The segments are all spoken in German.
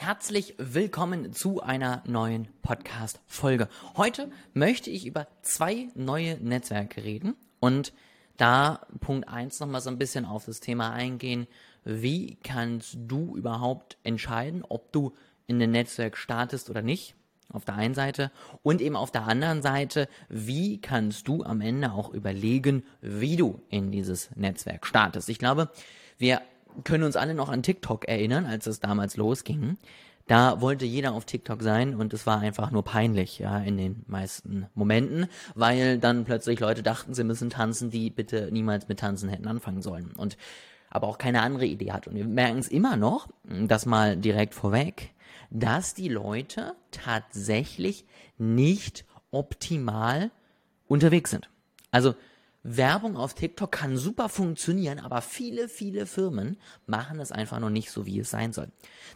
Herzlich willkommen zu einer neuen Podcast-Folge. Heute möchte ich über zwei neue Netzwerke reden und da Punkt eins nochmal so ein bisschen auf das Thema eingehen. Wie kannst du überhaupt entscheiden, ob du in ein Netzwerk startest oder nicht? Auf der einen Seite und eben auf der anderen Seite, wie kannst du am Ende auch überlegen, wie du in dieses Netzwerk startest? Ich glaube, wir können uns alle noch an TikTok erinnern, als es damals losging. Da wollte jeder auf TikTok sein und es war einfach nur peinlich, ja, in den meisten Momenten, weil dann plötzlich Leute dachten, sie müssen tanzen, die bitte niemals mit Tanzen hätten anfangen sollen und aber auch keine andere Idee hat. Und wir merken es immer noch, das mal direkt vorweg, dass die Leute tatsächlich nicht optimal unterwegs sind. Also Werbung auf TikTok kann super funktionieren, aber viele, viele Firmen machen es einfach noch nicht so, wie es sein soll.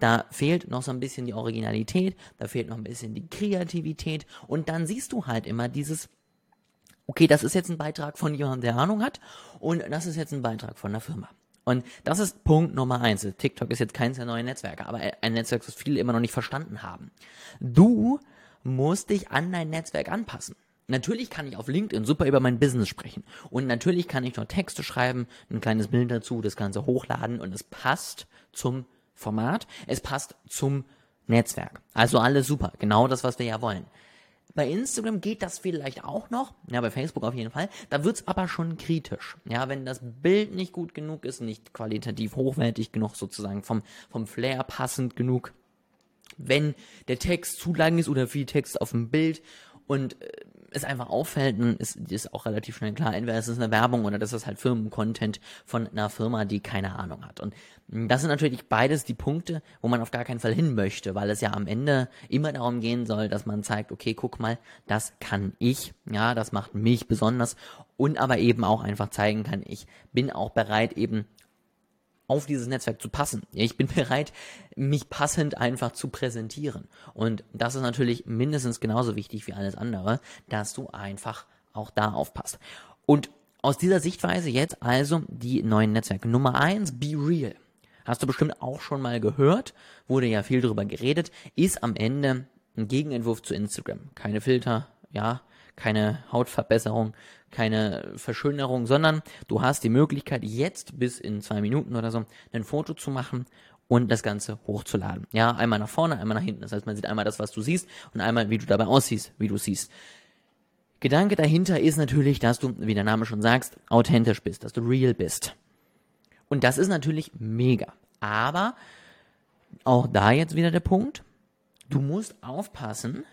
Da fehlt noch so ein bisschen die Originalität, da fehlt noch ein bisschen die Kreativität und dann siehst du halt immer dieses, okay, das ist jetzt ein Beitrag von jemandem, der Ahnung hat und das ist jetzt ein Beitrag von der Firma. Und das ist Punkt Nummer eins. TikTok ist jetzt keins der neuen Netzwerke, aber ein Netzwerk, das viele immer noch nicht verstanden haben. Du musst dich an dein Netzwerk anpassen. Natürlich kann ich auf LinkedIn super über mein Business sprechen. Und natürlich kann ich dort Texte schreiben, ein kleines Bild dazu, das Ganze hochladen und es passt zum Format, es passt zum Netzwerk. Also alles super. Genau das, was wir ja wollen. Bei Instagram geht das vielleicht auch noch, ja, bei Facebook auf jeden Fall. Da wird's aber schon kritisch. Ja, wenn das Bild nicht gut genug ist, nicht qualitativ hochwertig genug, sozusagen vom, vom Flair passend genug. Wenn der Text zu lang ist oder viel Text auf dem Bild und äh, es einfach auffällt, dann ist, ist auch relativ schnell klar, entweder ist es eine Werbung oder das ist halt Firmencontent von einer Firma, die keine Ahnung hat. Und das sind natürlich beides die Punkte, wo man auf gar keinen Fall hin möchte, weil es ja am Ende immer darum gehen soll, dass man zeigt, okay, guck mal, das kann ich, ja, das macht mich besonders und aber eben auch einfach zeigen kann, ich bin auch bereit, eben auf dieses Netzwerk zu passen. Ich bin bereit, mich passend einfach zu präsentieren. Und das ist natürlich mindestens genauso wichtig wie alles andere, dass du einfach auch da aufpasst. Und aus dieser Sichtweise jetzt also die neuen Netzwerke. Nummer eins, Be Real. Hast du bestimmt auch schon mal gehört, wurde ja viel drüber geredet, ist am Ende ein Gegenentwurf zu Instagram. Keine Filter, ja, keine Hautverbesserung, keine Verschönerung, sondern du hast die Möglichkeit, jetzt bis in zwei Minuten oder so ein Foto zu machen und das Ganze hochzuladen. Ja, einmal nach vorne, einmal nach hinten. Das heißt, man sieht einmal das, was du siehst und einmal, wie du dabei aussiehst, wie du siehst. Gedanke dahinter ist natürlich, dass du, wie der Name schon sagst, authentisch bist, dass du real bist. Und das ist natürlich mega. Aber auch da jetzt wieder der Punkt, du musst aufpassen,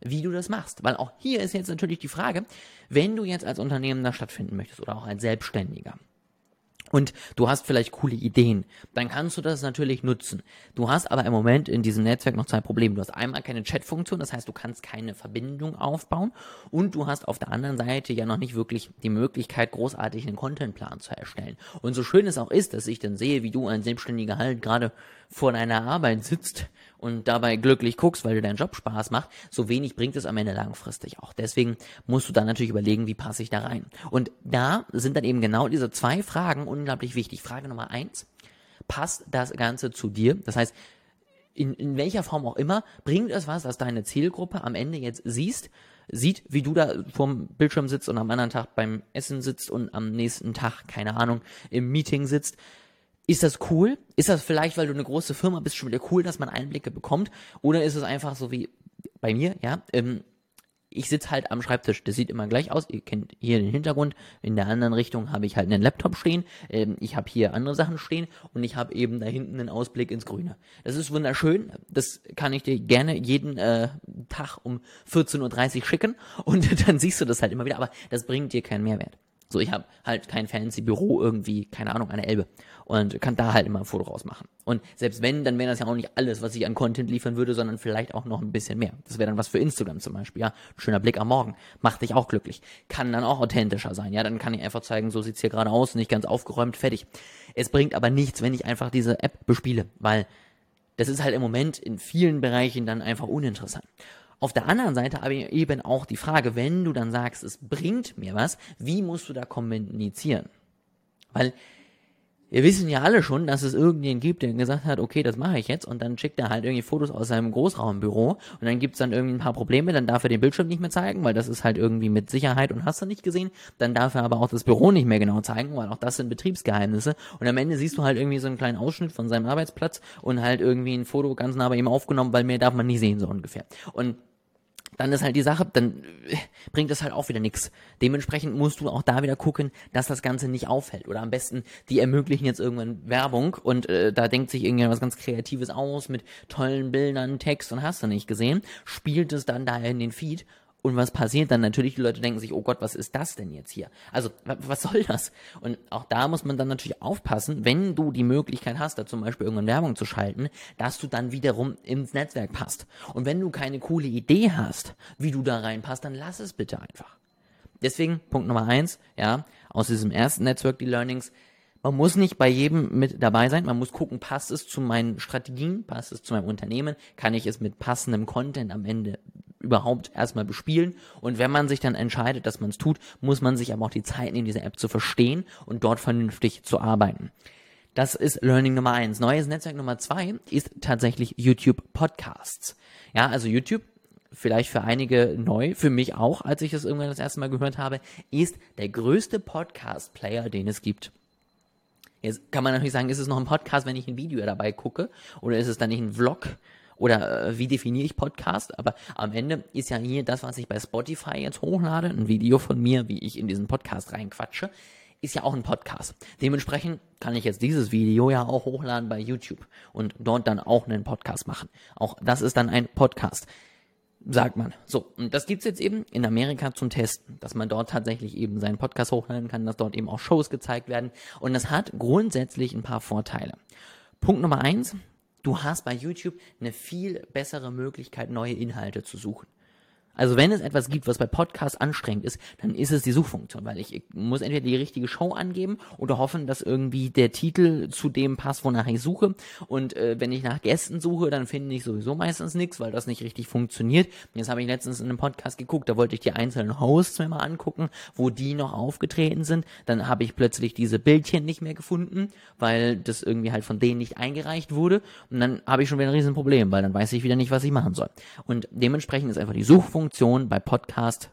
wie du das machst. Weil auch hier ist jetzt natürlich die Frage, wenn du jetzt als Unternehmender stattfinden möchtest oder auch als Selbstständiger, und du hast vielleicht coole Ideen, dann kannst du das natürlich nutzen. Du hast aber im Moment in diesem Netzwerk noch zwei Probleme. Du hast einmal keine Chatfunktion, das heißt, du kannst keine Verbindung aufbauen und du hast auf der anderen Seite ja noch nicht wirklich die Möglichkeit, großartig einen Contentplan zu erstellen. Und so schön es auch ist, dass ich dann sehe, wie du ein Selbstständiger halt gerade vor deiner Arbeit sitzt und dabei glücklich guckst, weil dir dein Job Spaß macht, so wenig bringt es am Ende langfristig auch. Deswegen musst du dann natürlich überlegen, wie passe ich da rein. Und da sind dann eben genau diese zwei Fragen unglaublich wichtig. Frage Nummer eins, passt das Ganze zu dir? Das heißt, in, in welcher Form auch immer, bringt es was, dass deine Zielgruppe am Ende jetzt siehst, sieht, wie du da vorm Bildschirm sitzt und am anderen Tag beim Essen sitzt und am nächsten Tag, keine Ahnung, im Meeting sitzt. Ist das cool? Ist das vielleicht, weil du eine große Firma bist, schon wieder cool, dass man Einblicke bekommt? Oder ist es einfach so wie bei mir, ja? Ähm, ich sitze halt am Schreibtisch, das sieht immer gleich aus. Ihr kennt hier den Hintergrund. In der anderen Richtung habe ich halt einen Laptop stehen. Ähm, ich habe hier andere Sachen stehen und ich habe eben da hinten einen Ausblick ins Grüne. Das ist wunderschön. Das kann ich dir gerne jeden äh, Tag um 14.30 Uhr schicken und dann siehst du das halt immer wieder. Aber das bringt dir keinen Mehrwert. So, ich habe halt kein fancy Büro irgendwie, keine Ahnung, an der Elbe und kann da halt immer ein Foto rausmachen. Und selbst wenn, dann wäre das ja auch nicht alles, was ich an Content liefern würde, sondern vielleicht auch noch ein bisschen mehr. Das wäre dann was für Instagram zum Beispiel, ja. Schöner Blick am Morgen. Macht dich auch glücklich. Kann dann auch authentischer sein, ja. Dann kann ich einfach zeigen, so sieht's hier gerade aus, nicht ganz aufgeräumt, fertig. Es bringt aber nichts, wenn ich einfach diese App bespiele, weil das ist halt im Moment in vielen Bereichen dann einfach uninteressant. Auf der anderen Seite aber eben auch die Frage, wenn du dann sagst, es bringt mir was, wie musst du da kommunizieren? Weil wir wissen ja alle schon, dass es irgendjemanden gibt, der gesagt hat, okay, das mache ich jetzt und dann schickt er halt irgendwie Fotos aus seinem Großraumbüro und dann gibt's dann irgendwie ein paar Probleme, dann darf er den Bildschirm nicht mehr zeigen, weil das ist halt irgendwie mit Sicherheit und hast du nicht gesehen, dann darf er aber auch das Büro nicht mehr genau zeigen, weil auch das sind Betriebsgeheimnisse und am Ende siehst du halt irgendwie so einen kleinen Ausschnitt von seinem Arbeitsplatz und halt irgendwie ein Foto ganz nah bei ihm aufgenommen, weil mehr darf man nie sehen, so ungefähr. Und dann ist halt die Sache, dann äh, bringt das halt auch wieder nichts. Dementsprechend musst du auch da wieder gucken, dass das Ganze nicht auffällt. Oder am besten, die ermöglichen jetzt irgendwann Werbung und äh, da denkt sich irgendwas ganz Kreatives aus mit tollen Bildern, Text und hast du nicht gesehen, spielt es dann daher in den Feed und was passiert dann? Natürlich, die Leute denken sich, oh Gott, was ist das denn jetzt hier? Also, was soll das? Und auch da muss man dann natürlich aufpassen, wenn du die Möglichkeit hast, da zum Beispiel irgendwann Werbung zu schalten, dass du dann wiederum ins Netzwerk passt. Und wenn du keine coole Idee hast, wie du da reinpasst, dann lass es bitte einfach. Deswegen, Punkt Nummer eins, ja, aus diesem ersten Network, die Learnings, man muss nicht bei jedem mit dabei sein. Man muss gucken, passt es zu meinen Strategien, passt es zu meinem Unternehmen, kann ich es mit passendem Content am Ende überhaupt erstmal bespielen. Und wenn man sich dann entscheidet, dass man es tut, muss man sich aber auch die Zeit nehmen, diese App zu verstehen und dort vernünftig zu arbeiten. Das ist Learning Nummer eins. Neues Netzwerk Nummer zwei ist tatsächlich YouTube Podcasts. Ja, also YouTube vielleicht für einige neu, für mich auch, als ich es irgendwann das erste Mal gehört habe, ist der größte Podcast-Player, den es gibt. Jetzt kann man natürlich sagen, ist es noch ein Podcast, wenn ich ein Video dabei gucke? Oder ist es dann nicht ein Vlog? Oder äh, wie definiere ich Podcast? Aber am Ende ist ja hier das, was ich bei Spotify jetzt hochlade, ein Video von mir, wie ich in diesen Podcast reinquatsche, ist ja auch ein Podcast. Dementsprechend kann ich jetzt dieses Video ja auch hochladen bei YouTube und dort dann auch einen Podcast machen. Auch das ist dann ein Podcast sagt man. So, und das gibt's jetzt eben in Amerika zum Testen, dass man dort tatsächlich eben seinen Podcast hochladen kann, dass dort eben auch Shows gezeigt werden. Und das hat grundsätzlich ein paar Vorteile. Punkt Nummer eins, du hast bei YouTube eine viel bessere Möglichkeit, neue Inhalte zu suchen. Also wenn es etwas gibt, was bei Podcasts anstrengend ist, dann ist es die Suchfunktion, weil ich, ich muss entweder die richtige Show angeben oder hoffen, dass irgendwie der Titel zu dem passt, wonach ich suche. Und äh, wenn ich nach Gästen suche, dann finde ich sowieso meistens nichts, weil das nicht richtig funktioniert. Jetzt habe ich letztens in einem Podcast geguckt, da wollte ich die einzelnen Hosts mir mal angucken, wo die noch aufgetreten sind. Dann habe ich plötzlich diese Bildchen nicht mehr gefunden, weil das irgendwie halt von denen nicht eingereicht wurde. Und dann habe ich schon wieder ein Riesenproblem, weil dann weiß ich wieder nicht, was ich machen soll. Und dementsprechend ist einfach die Suchfunktion Funktion bei Podcast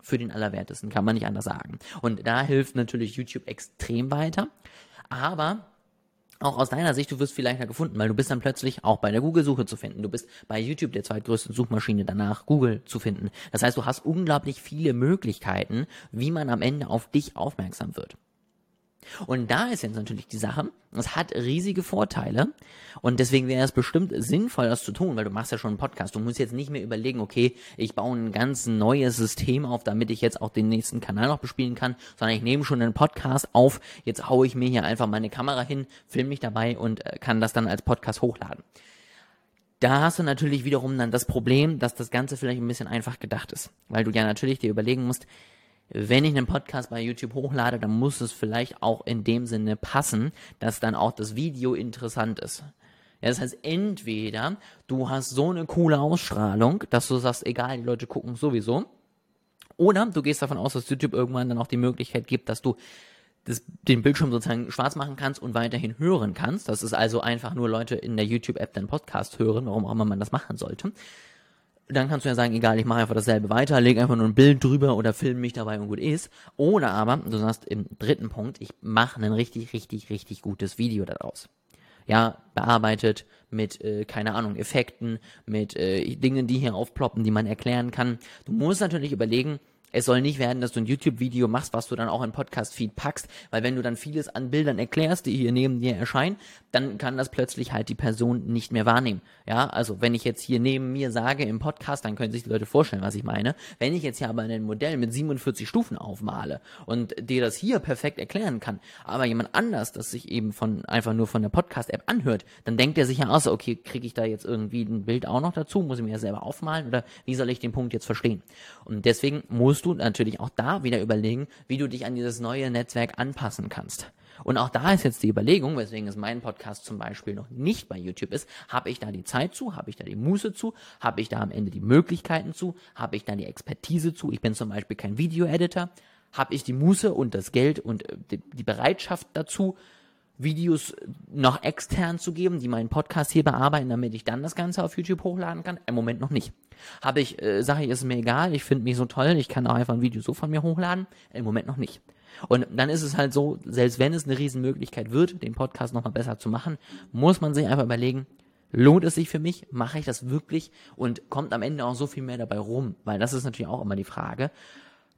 für den Allerwertesten, kann man nicht anders sagen. Und da hilft natürlich YouTube extrem weiter. Aber auch aus deiner Sicht, du wirst viel leichter gefunden, weil du bist dann plötzlich auch bei der Google-Suche zu finden. Du bist bei YouTube, der zweitgrößten Suchmaschine, danach Google zu finden. Das heißt, du hast unglaublich viele Möglichkeiten, wie man am Ende auf dich aufmerksam wird. Und da ist jetzt natürlich die Sache, es hat riesige Vorteile und deswegen wäre es bestimmt sinnvoll, das zu tun, weil du machst ja schon einen Podcast. Du musst jetzt nicht mehr überlegen, okay, ich baue ein ganz neues System auf, damit ich jetzt auch den nächsten Kanal noch bespielen kann, sondern ich nehme schon einen Podcast auf, jetzt haue ich mir hier einfach meine Kamera hin, filme mich dabei und äh, kann das dann als Podcast hochladen. Da hast du natürlich wiederum dann das Problem, dass das Ganze vielleicht ein bisschen einfach gedacht ist, weil du ja natürlich dir überlegen musst, wenn ich einen Podcast bei YouTube hochlade, dann muss es vielleicht auch in dem Sinne passen, dass dann auch das Video interessant ist. Ja, das heißt, entweder du hast so eine coole Ausstrahlung, dass du sagst, egal, die Leute gucken sowieso, oder du gehst davon aus, dass YouTube irgendwann dann auch die Möglichkeit gibt, dass du das, den Bildschirm sozusagen schwarz machen kannst und weiterhin hören kannst. Das ist also einfach nur Leute in der YouTube-App deinen Podcast hören, warum auch immer man das machen sollte dann kannst du ja sagen, egal, ich mache einfach dasselbe weiter, lege einfach nur ein Bild drüber oder filme mich dabei und gut ist. Oder aber, du sagst im dritten Punkt, ich mache ein richtig, richtig, richtig gutes Video daraus. Ja, bearbeitet mit, äh, keine Ahnung, Effekten, mit äh, Dingen, die hier aufploppen, die man erklären kann. Du musst natürlich überlegen, es soll nicht werden, dass du ein YouTube-Video machst, was du dann auch in Podcast-Feed packst, weil wenn du dann vieles an Bildern erklärst, die hier neben dir erscheinen, dann kann das plötzlich halt die Person nicht mehr wahrnehmen. Ja, also wenn ich jetzt hier neben mir sage im Podcast, dann können sich die Leute vorstellen, was ich meine. Wenn ich jetzt hier aber ein Modell mit 47 Stufen aufmale und dir das hier perfekt erklären kann, aber jemand anders, das sich eben von einfach nur von der Podcast-App anhört, dann denkt er sich ja aus, okay, kriege ich da jetzt irgendwie ein Bild auch noch dazu, muss ich mir ja selber aufmalen oder wie soll ich den Punkt jetzt verstehen? Und deswegen musst du natürlich auch da wieder überlegen, wie du dich an dieses neue Netzwerk anpassen kannst. Und auch da ist jetzt die Überlegung, weswegen es mein Podcast zum Beispiel noch nicht bei YouTube ist, habe ich da die Zeit zu, habe ich da die Muße zu, habe ich da am Ende die Möglichkeiten zu, habe ich da die Expertise zu, ich bin zum Beispiel kein Video-Editor, habe ich die Muße und das Geld und äh, die Bereitschaft dazu, Videos noch extern zu geben, die meinen Podcast hier bearbeiten, damit ich dann das Ganze auf YouTube hochladen kann? Im Moment noch nicht. Habe ich, äh, sage ich, ist mir egal, ich finde mich so toll, ich kann auch einfach ein Video so von mir hochladen? Im Moment noch nicht. Und dann ist es halt so, selbst wenn es eine Riesenmöglichkeit wird, den Podcast nochmal besser zu machen, muss man sich einfach überlegen, lohnt es sich für mich? Mache ich das wirklich? Und kommt am Ende auch so viel mehr dabei rum? Weil das ist natürlich auch immer die Frage.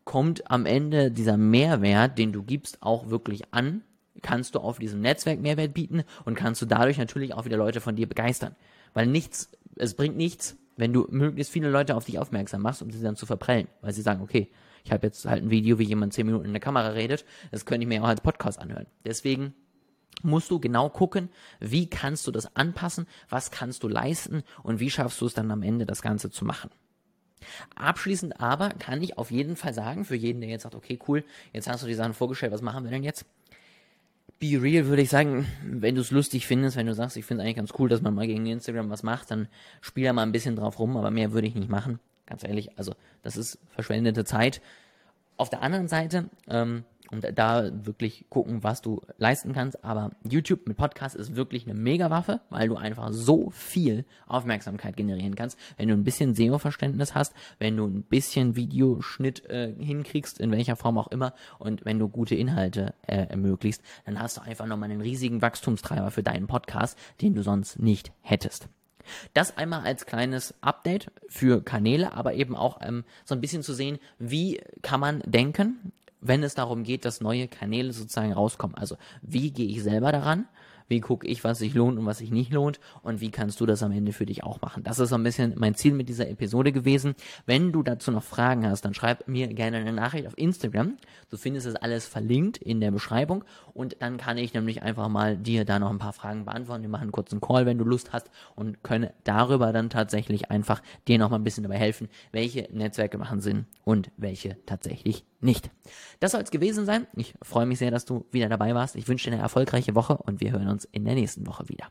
Kommt am Ende dieser Mehrwert, den du gibst, auch wirklich an? Kannst du auf diesem Netzwerk Mehrwert bieten und kannst du dadurch natürlich auch wieder Leute von dir begeistern. Weil nichts, es bringt nichts, wenn du möglichst viele Leute auf dich aufmerksam machst, um sie dann zu verprellen, weil sie sagen, okay, ich habe jetzt halt ein Video, wie jemand zehn Minuten in der Kamera redet, das könnte ich mir auch als Podcast anhören. Deswegen musst du genau gucken, wie kannst du das anpassen, was kannst du leisten und wie schaffst du es dann am Ende, das Ganze zu machen. Abschließend aber kann ich auf jeden Fall sagen, für jeden, der jetzt sagt, okay, cool, jetzt hast du die Sachen vorgestellt, was machen wir denn jetzt? Be Real würde ich sagen, wenn du es lustig findest, wenn du sagst, ich finde es eigentlich ganz cool, dass man mal gegen Instagram was macht, dann spiel da mal ein bisschen drauf rum, aber mehr würde ich nicht machen. Ganz ehrlich, also das ist verschwendete Zeit. Auf der anderen Seite, ähm, und da wirklich gucken, was du leisten kannst. Aber YouTube mit Podcast ist wirklich eine Mega-Waffe, weil du einfach so viel Aufmerksamkeit generieren kannst. Wenn du ein bisschen SEO-Verständnis hast, wenn du ein bisschen Videoschnitt äh, hinkriegst, in welcher Form auch immer, und wenn du gute Inhalte äh, ermöglicht, dann hast du einfach nochmal einen riesigen Wachstumstreiber für deinen Podcast, den du sonst nicht hättest. Das einmal als kleines Update für Kanäle, aber eben auch ähm, so ein bisschen zu sehen, wie kann man denken, wenn es darum geht, dass neue Kanäle sozusagen rauskommen. Also wie gehe ich selber daran? Wie gucke ich, was sich lohnt und was sich nicht lohnt? Und wie kannst du das am Ende für dich auch machen? Das ist so ein bisschen mein Ziel mit dieser Episode gewesen. Wenn du dazu noch Fragen hast, dann schreib mir gerne eine Nachricht auf Instagram. Du findest es alles verlinkt in der Beschreibung. Und dann kann ich nämlich einfach mal dir da noch ein paar Fragen beantworten. Wir machen einen kurzen Call, wenn du Lust hast und können darüber dann tatsächlich einfach dir noch mal ein bisschen dabei helfen, welche Netzwerke machen Sinn und welche tatsächlich nicht. Das soll es gewesen sein. Ich freue mich sehr, dass du wieder dabei warst. Ich wünsche dir eine erfolgreiche Woche und wir hören uns in der nächsten Woche wieder.